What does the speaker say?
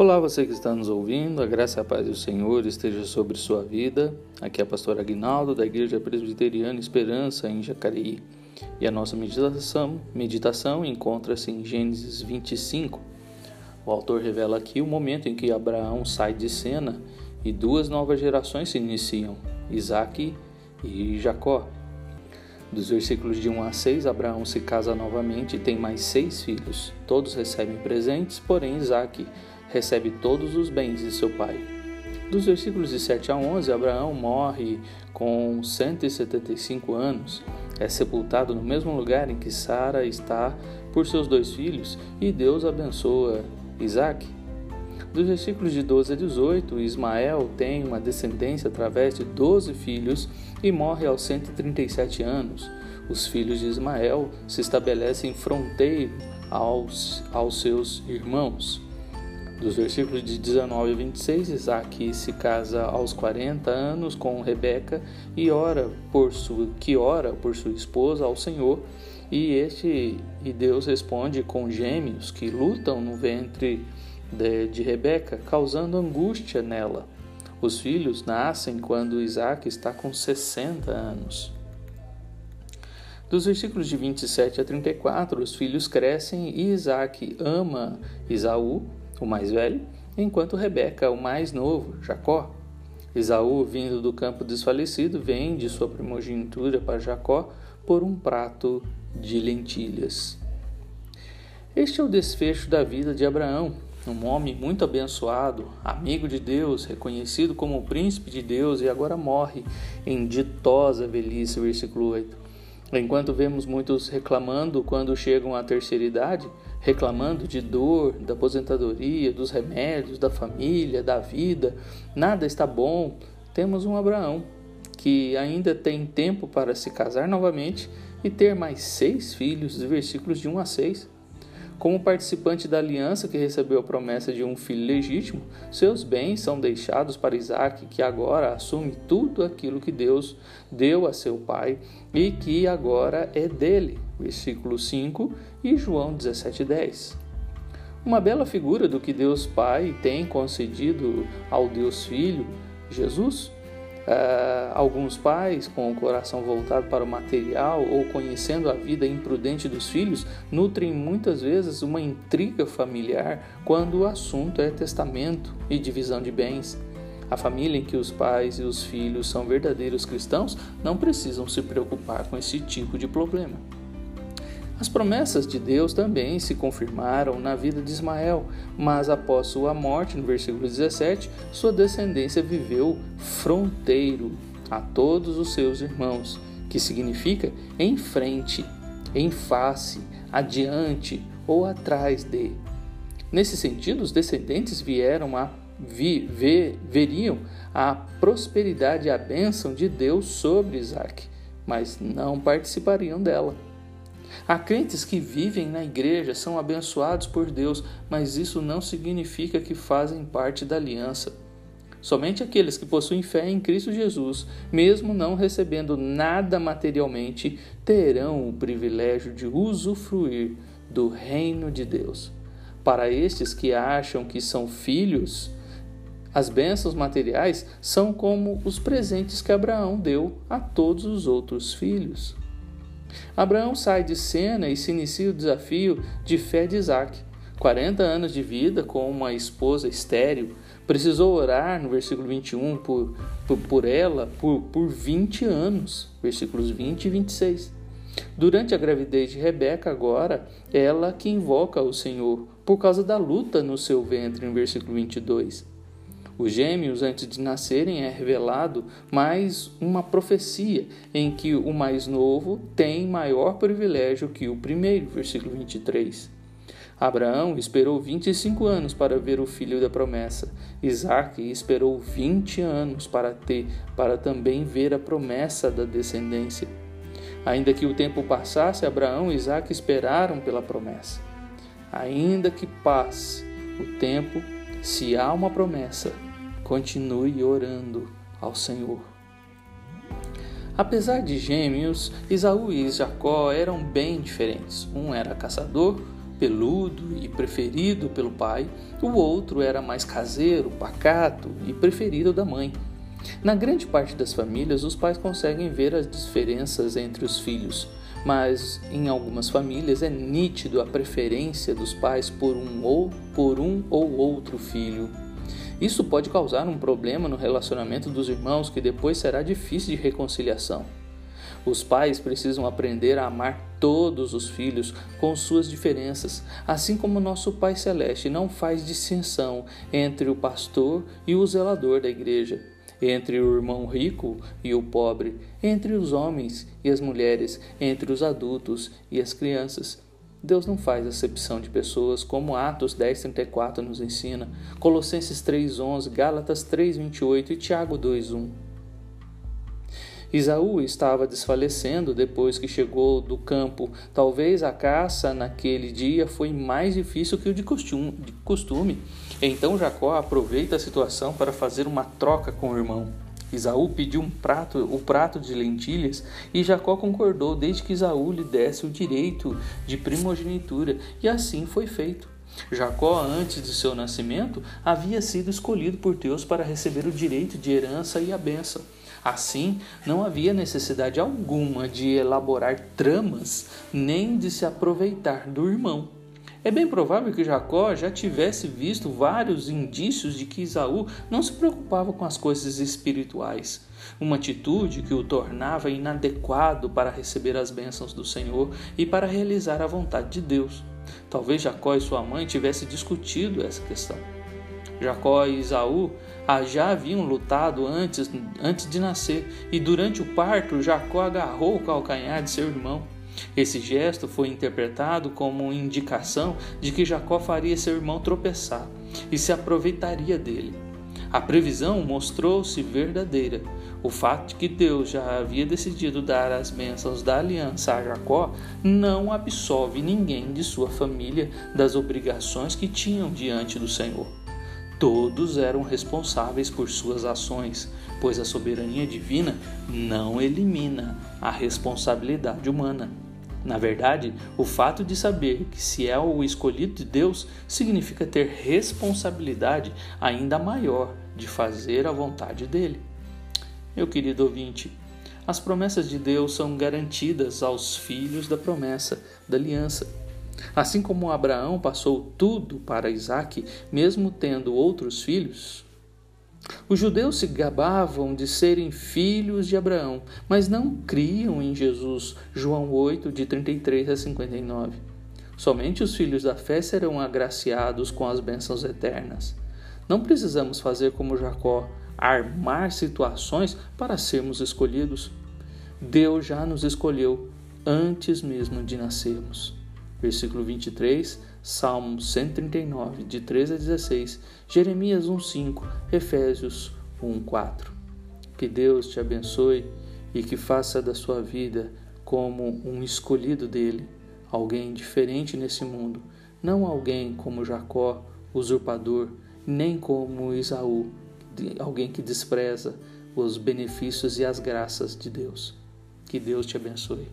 Olá, você que está nos ouvindo, a graça e a paz do Senhor esteja sobre sua vida. Aqui é a pastora Aguinaldo, da Igreja Presbiteriana Esperança, em Jacareí. E a nossa meditação, meditação encontra-se em Gênesis 25. O autor revela aqui o momento em que Abraão sai de cena e duas novas gerações se iniciam, Isaac e Jacó. Dos versículos de 1 a 6, Abraão se casa novamente e tem mais seis filhos. Todos recebem presentes, porém Isaac recebe todos os bens de seu pai. Dos versículos de 7 a 11, Abraão morre com 175 anos, é sepultado no mesmo lugar em que Sara está por seus dois filhos e Deus abençoa Isaac. Dos versículos de 12 a 18, Ismael tem uma descendência através de 12 filhos e morre aos 137 anos. Os filhos de Ismael se estabelecem fronteiro aos, aos seus irmãos. Dos versículos de 19 a 26, Isaac se casa aos 40 anos com Rebeca e ora por sua, que ora por sua esposa ao Senhor, e este e Deus responde com gêmeos que lutam no ventre de, de Rebeca, causando angústia nela. Os filhos nascem quando Isaac está com 60 anos. Dos versículos de 27 a 34, os filhos crescem e Isaac ama Isaú o mais velho, enquanto Rebeca, o mais novo, Jacó. Esaú, vindo do campo desfalecido, vende sua primogenitura para Jacó por um prato de lentilhas. Este é o desfecho da vida de Abraão, um homem muito abençoado, amigo de Deus, reconhecido como o príncipe de Deus e agora morre em ditosa velhice, versículo 8. Enquanto vemos muitos reclamando quando chegam à terceira idade, reclamando de dor, da aposentadoria, dos remédios, da família, da vida, nada está bom, temos um Abraão que ainda tem tempo para se casar novamente e ter mais seis filhos, versículos de 1 a 6. Como participante da aliança que recebeu a promessa de um filho legítimo, seus bens são deixados para Isaac, que agora assume tudo aquilo que Deus deu a seu pai e que agora é dele. Versículo 5 e João 17,10. Uma bela figura do que Deus Pai tem concedido ao Deus Filho, Jesus, Uh, alguns pais, com o coração voltado para o material ou conhecendo a vida imprudente dos filhos, nutrem muitas vezes uma intriga familiar quando o assunto é testamento e divisão de bens. A família em que os pais e os filhos são verdadeiros cristãos não precisam se preocupar com esse tipo de problema. As promessas de Deus também se confirmaram na vida de Ismael, mas após sua morte, no versículo 17, sua descendência viveu fronteiro a todos os seus irmãos, que significa em frente, em face, adiante ou atrás de. Nesse sentido, os descendentes vieram a vi, ver, veriam a prosperidade e a bênção de Deus sobre Isaac, mas não participariam dela. Há crentes que vivem na igreja, são abençoados por Deus, mas isso não significa que fazem parte da aliança. Somente aqueles que possuem fé em Cristo Jesus, mesmo não recebendo nada materialmente, terão o privilégio de usufruir do reino de Deus. Para estes que acham que são filhos, as bênçãos materiais são como os presentes que Abraão deu a todos os outros filhos. Abraão sai de cena e se inicia o desafio de fé de Isaac. 40 anos de vida com uma esposa estéril, precisou orar no versículo 21 por, por, por ela por, por 20 anos, versículos 20 e 26. Durante a gravidez de Rebeca, agora, ela que invoca o Senhor por causa da luta no seu ventre, no versículo 22. Os gêmeos, antes de nascerem, é revelado mais uma profecia em que o mais novo tem maior privilégio que o primeiro, versículo 23. Abraão esperou 25 anos para ver o filho da promessa. Isaac esperou 20 anos para ter, para também ver a promessa da descendência. Ainda que o tempo passasse, Abraão e Isaac esperaram pela promessa. Ainda que passe o tempo, se há uma promessa, continue orando ao Senhor. Apesar de gêmeos, Isaú e Jacó eram bem diferentes. Um era caçador, peludo e preferido pelo pai, o outro era mais caseiro, pacato e preferido da mãe. Na grande parte das famílias, os pais conseguem ver as diferenças entre os filhos, mas em algumas famílias é nítido a preferência dos pais por um ou por um ou outro filho. Isso pode causar um problema no relacionamento dos irmãos que depois será difícil de reconciliação. Os pais precisam aprender a amar todos os filhos com suas diferenças, assim como nosso Pai Celeste não faz distinção entre o pastor e o zelador da igreja entre o irmão rico e o pobre, entre os homens e as mulheres, entre os adultos e as crianças. Deus não faz acepção de pessoas, como Atos 10:34 nos ensina, Colossenses 3:11, Gálatas 3:28 e Tiago 2:1. Isaú estava desfalecendo depois que chegou do campo. Talvez a caça naquele dia foi mais difícil que o de costume. Então Jacó aproveita a situação para fazer uma troca com o irmão. Isaú pediu um prato, o prato de lentilhas e Jacó concordou desde que Isaú lhe desse o direito de primogenitura, e assim foi feito. Jacó, antes de seu nascimento, havia sido escolhido por Deus para receber o direito de herança e a bênção. Assim, não havia necessidade alguma de elaborar tramas nem de se aproveitar do irmão. É bem provável que Jacó já tivesse visto vários indícios de que Isaú não se preocupava com as coisas espirituais, uma atitude que o tornava inadequado para receber as bênçãos do Senhor e para realizar a vontade de Deus. Talvez Jacó e sua mãe tivessem discutido essa questão. Jacó e Isaú já haviam lutado antes, antes de nascer, e durante o parto Jacó agarrou o calcanhar de seu irmão. Esse gesto foi interpretado como indicação de que Jacó faria seu irmão tropeçar e se aproveitaria dele. A previsão mostrou-se verdadeira. O fato de que Deus já havia decidido dar as bênçãos da aliança a Jacó não absolve ninguém de sua família das obrigações que tinham diante do Senhor. Todos eram responsáveis por suas ações, pois a soberania divina não elimina a responsabilidade humana. Na verdade, o fato de saber que se é o escolhido de Deus significa ter responsabilidade ainda maior de fazer a vontade dele. Meu querido ouvinte, as promessas de Deus são garantidas aos filhos da promessa, da aliança. Assim como Abraão passou tudo para Isaac, mesmo tendo outros filhos, os judeus se gabavam de serem filhos de Abraão, mas não criam em Jesus. João 8, de 33 a 59. Somente os filhos da fé serão agraciados com as bênçãos eternas. Não precisamos fazer como Jacó, armar situações para sermos escolhidos. Deus já nos escolheu antes mesmo de nascermos. Versículo 23 Salmo 139, de 13 a 16, Jeremias 1,5, Efésios 1,4. Que Deus te abençoe e que faça da sua vida como um escolhido dele, alguém diferente nesse mundo, não alguém como Jacó, usurpador, nem como Isaú, alguém que despreza os benefícios e as graças de Deus. Que Deus te abençoe.